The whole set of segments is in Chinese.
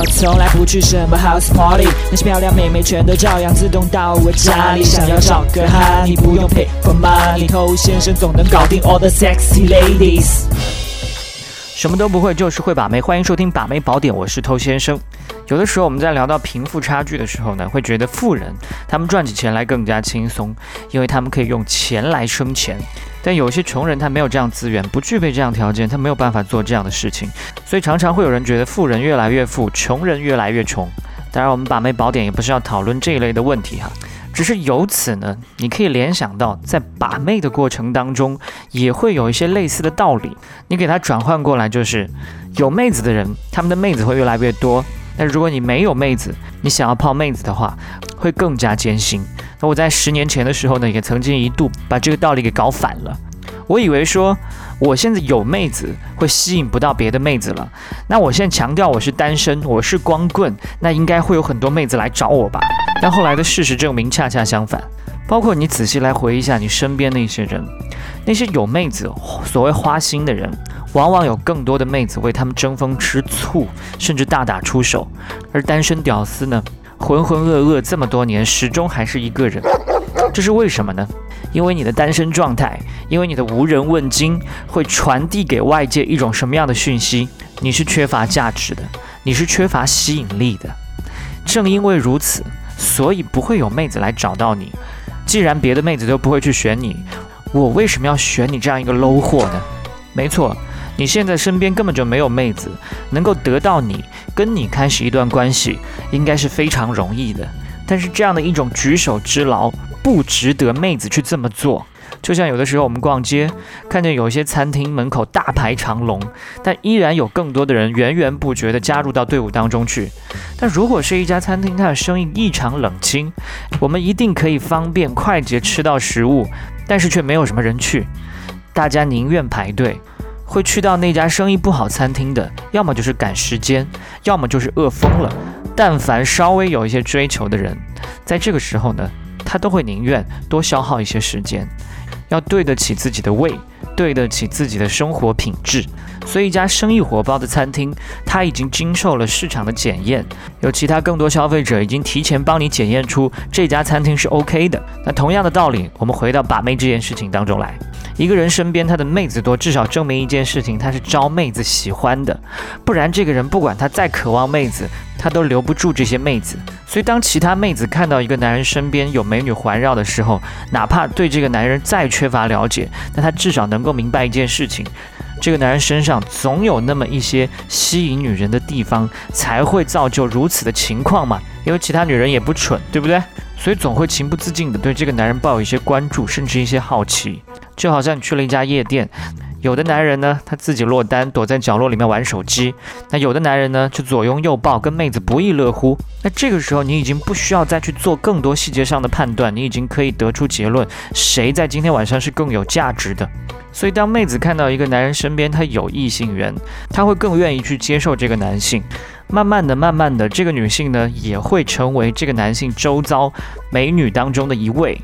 我从来不去什么 house party，那些漂亮妹妹全都照样自动到我家里。想要找个哈，你不用 pay for money，偷先生总能搞定 all the sexy ladies。什么都不会，就是会把妹。欢迎收听《把妹宝典》，我是偷先生。有的时候我们在聊到贫富差距的时候呢，会觉得富人他们赚起钱来更加轻松，因为他们可以用钱来生钱。但有些穷人他没有这样资源，不具备这样条件，他没有办法做这样的事情。所以常常会有人觉得富人越来越富，穷人越来越穷。当然，我们把妹宝典也不是要讨论这一类的问题哈。只是由此呢，你可以联想到，在把妹的过程当中，也会有一些类似的道理。你给它转换过来，就是有妹子的人，他们的妹子会越来越多。但如果你没有妹子，你想要泡妹子的话，会更加艰辛。那我在十年前的时候呢，也曾经一度把这个道理给搞反了。我以为说，我现在有妹子会吸引不到别的妹子了。那我现在强调我是单身，我是光棍，那应该会有很多妹子来找我吧？但后来的事实证明，恰恰相反。包括你仔细来回忆一下你身边那些人，那些有妹子、所谓花心的人，往往有更多的妹子为他们争风吃醋，甚至大打出手。而单身屌丝呢，浑浑噩噩这么多年，始终还是一个人。这是为什么呢？因为你的单身状态，因为你的无人问津，会传递给外界一种什么样的讯息？你是缺乏价值的，你是缺乏吸引力的。正因为如此。所以不会有妹子来找到你。既然别的妹子都不会去选你，我为什么要选你这样一个 low 货呢？没错，你现在身边根本就没有妹子能够得到你，跟你开始一段关系，应该是非常容易的。但是这样的一种举手之劳，不值得妹子去这么做。就像有的时候我们逛街，看见有一些餐厅门口大排长龙，但依然有更多的人源源不绝地加入到队伍当中去。但如果是一家餐厅，它的生意异常冷清，我们一定可以方便快捷吃到食物，但是却没有什么人去，大家宁愿排队，会去到那家生意不好餐厅的，要么就是赶时间，要么就是饿疯了。但凡稍微有一些追求的人，在这个时候呢，他都会宁愿多消耗一些时间。要对得起自己的胃，对得起自己的生活品质，所以一家生意火爆的餐厅，它已经经受了市场的检验，有其他更多消费者已经提前帮你检验出这家餐厅是 OK 的。那同样的道理，我们回到把妹这件事情当中来，一个人身边他的妹子多，至少证明一件事情，他是招妹子喜欢的，不然这个人不管他再渴望妹子。他都留不住这些妹子，所以当其他妹子看到一个男人身边有美女环绕的时候，哪怕对这个男人再缺乏了解，那他至少能够明白一件事情：这个男人身上总有那么一些吸引女人的地方，才会造就如此的情况嘛。因为其他女人也不蠢，对不对？所以总会情不自禁地对这个男人抱有一些关注，甚至一些好奇。就好像你去了一家夜店。有的男人呢，他自己落单，躲在角落里面玩手机；那有的男人呢，就左拥右抱，跟妹子不亦乐乎。那这个时候，你已经不需要再去做更多细节上的判断，你已经可以得出结论：谁在今天晚上是更有价值的。所以，当妹子看到一个男人身边他有异性缘，她会更愿意去接受这个男性。慢慢的，慢慢的，这个女性呢，也会成为这个男性周遭美女当中的一位。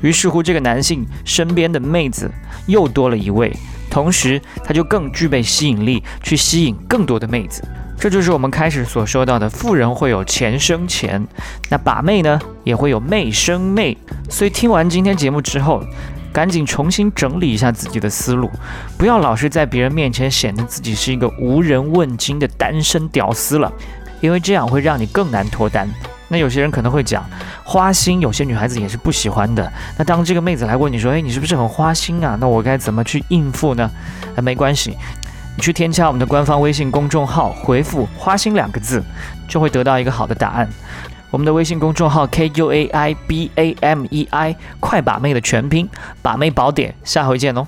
于是乎，这个男性身边的妹子又多了一位。同时，他就更具备吸引力，去吸引更多的妹子。这就是我们开始所说到的：富人会有钱生钱，那把妹呢也会有妹生妹。所以听完今天节目之后，赶紧重新整理一下自己的思路，不要老是在别人面前显得自己是一个无人问津的单身屌丝了，因为这样会让你更难脱单。那有些人可能会讲花心，有些女孩子也是不喜欢的。那当这个妹子来问你说：“哎，你是不是很花心啊？”那我该怎么去应付呢？那没关系，你去添加我们的官方微信公众号，回复“花心”两个字，就会得到一个好的答案。我们的微信公众号 K U A I B A M E I，快把妹的全拼，把妹宝典，下回见哦。